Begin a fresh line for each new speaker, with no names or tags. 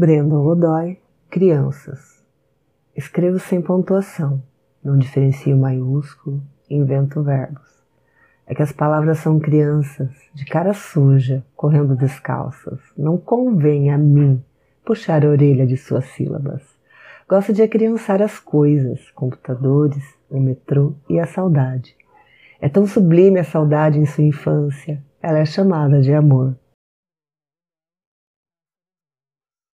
Brandon Godoy, Crianças. Escrevo sem pontuação, não diferencio maiúsculo, invento verbos. É que as palavras são crianças, de cara suja, correndo descalças. Não convém a mim puxar a orelha de suas sílabas. Gosto de acriançar as coisas, computadores, o metrô e a saudade. É tão sublime a saudade em sua infância, ela é chamada de amor.